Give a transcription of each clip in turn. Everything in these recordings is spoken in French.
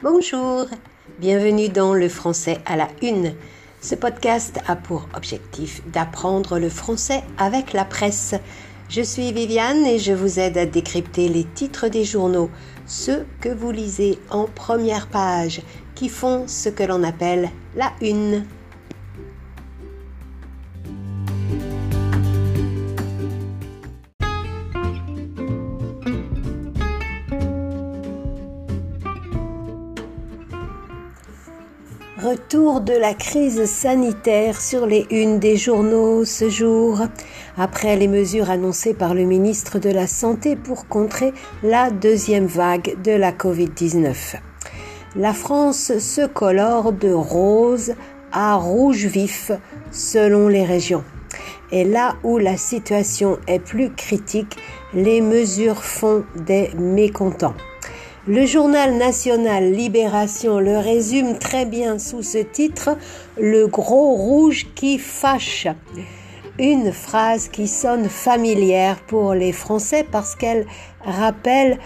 Bonjour, bienvenue dans le français à la une. Ce podcast a pour objectif d'apprendre le français avec la presse. Je suis Viviane et je vous aide à décrypter les titres des journaux, ceux que vous lisez en première page, qui font ce que l'on appelle la une. Retour de la crise sanitaire sur les unes des journaux ce jour, après les mesures annoncées par le ministre de la Santé pour contrer la deuxième vague de la Covid-19. La France se colore de rose à rouge vif selon les régions. Et là où la situation est plus critique, les mesures font des mécontents. Le journal national Libération le résume très bien sous ce titre Le gros rouge qui fâche. Une phrase qui sonne familière pour les Français parce qu'elle rappelle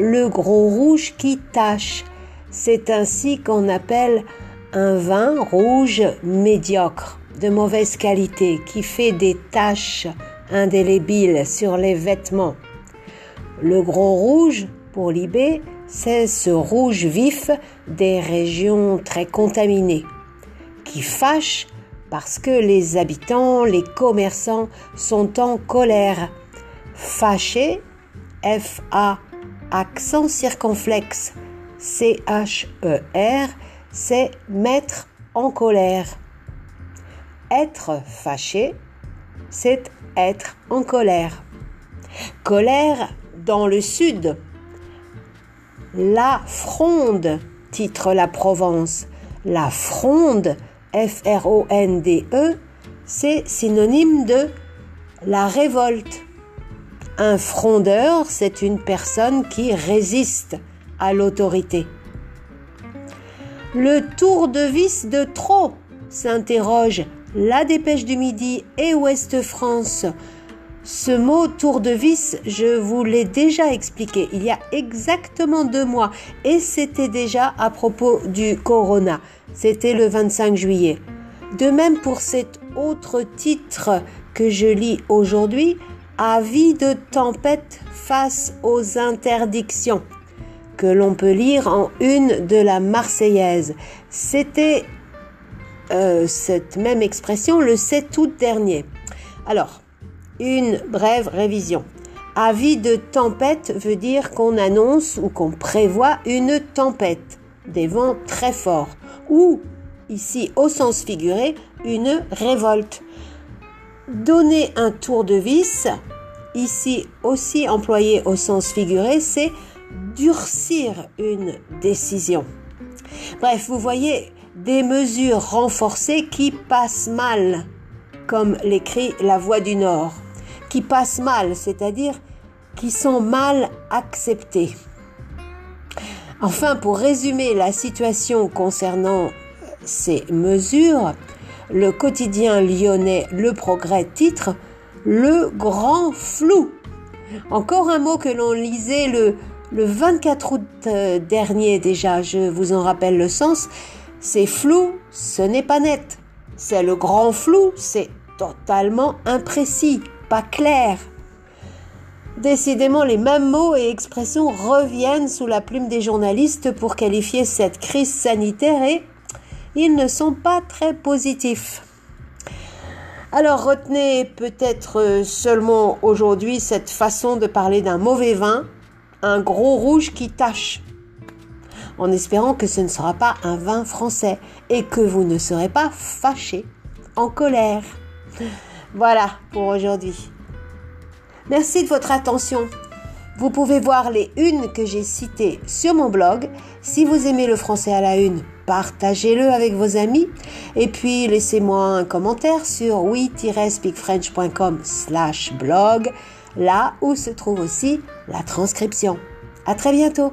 le gros rouge qui tache. C'est ainsi qu'on appelle un vin rouge médiocre, de mauvaise qualité, qui fait des taches indélébiles sur les vêtements. Le gros rouge, pour Libé, c'est ce rouge vif des régions très contaminées qui fâche parce que les habitants, les commerçants sont en colère. Fâché, F-A, accent circonflexe, C-H-E-R, c'est mettre en colère. Être fâché, c'est être en colère. Colère dans le sud, la fronde, titre la Provence. La fronde, F-R-O-N-D-E, c'est synonyme de la révolte. Un frondeur, c'est une personne qui résiste à l'autorité. Le tour de vis de trop s'interroge la dépêche du midi et Ouest France ce mot tour de vis, je vous l'ai déjà expliqué il y a exactement deux mois et c'était déjà à propos du corona. C'était le 25 juillet. De même pour cet autre titre que je lis aujourd'hui, Avis de tempête face aux interdictions, que l'on peut lire en une de la Marseillaise. C'était euh, cette même expression le 7 août dernier. Alors, une brève révision. Avis de tempête veut dire qu'on annonce ou qu'on prévoit une tempête, des vents très forts, ou, ici au sens figuré, une révolte. Donner un tour de vis, ici aussi employé au sens figuré, c'est durcir une décision. Bref, vous voyez des mesures renforcées qui passent mal, comme l'écrit La Voix du Nord qui passent mal, c'est-à-dire qui sont mal acceptés. Enfin, pour résumer la situation concernant ces mesures, le quotidien lyonnais Le Progrès titre Le grand flou. Encore un mot que l'on lisait le, le 24 août euh, dernier déjà, je vous en rappelle le sens. C'est flou, ce n'est pas net. C'est le grand flou, c'est totalement imprécis pas clair. Décidément, les mêmes mots et expressions reviennent sous la plume des journalistes pour qualifier cette crise sanitaire et ils ne sont pas très positifs. Alors retenez peut-être seulement aujourd'hui cette façon de parler d'un mauvais vin, un gros rouge qui tache, en espérant que ce ne sera pas un vin français et que vous ne serez pas fâché, en colère. Voilà pour aujourd'hui. Merci de votre attention. Vous pouvez voir les unes que j'ai citées sur mon blog. Si vous aimez le français à la une, partagez-le avec vos amis. Et puis laissez-moi un commentaire sur oui-speakfrench.com slash blog, là où se trouve aussi la transcription. À très bientôt!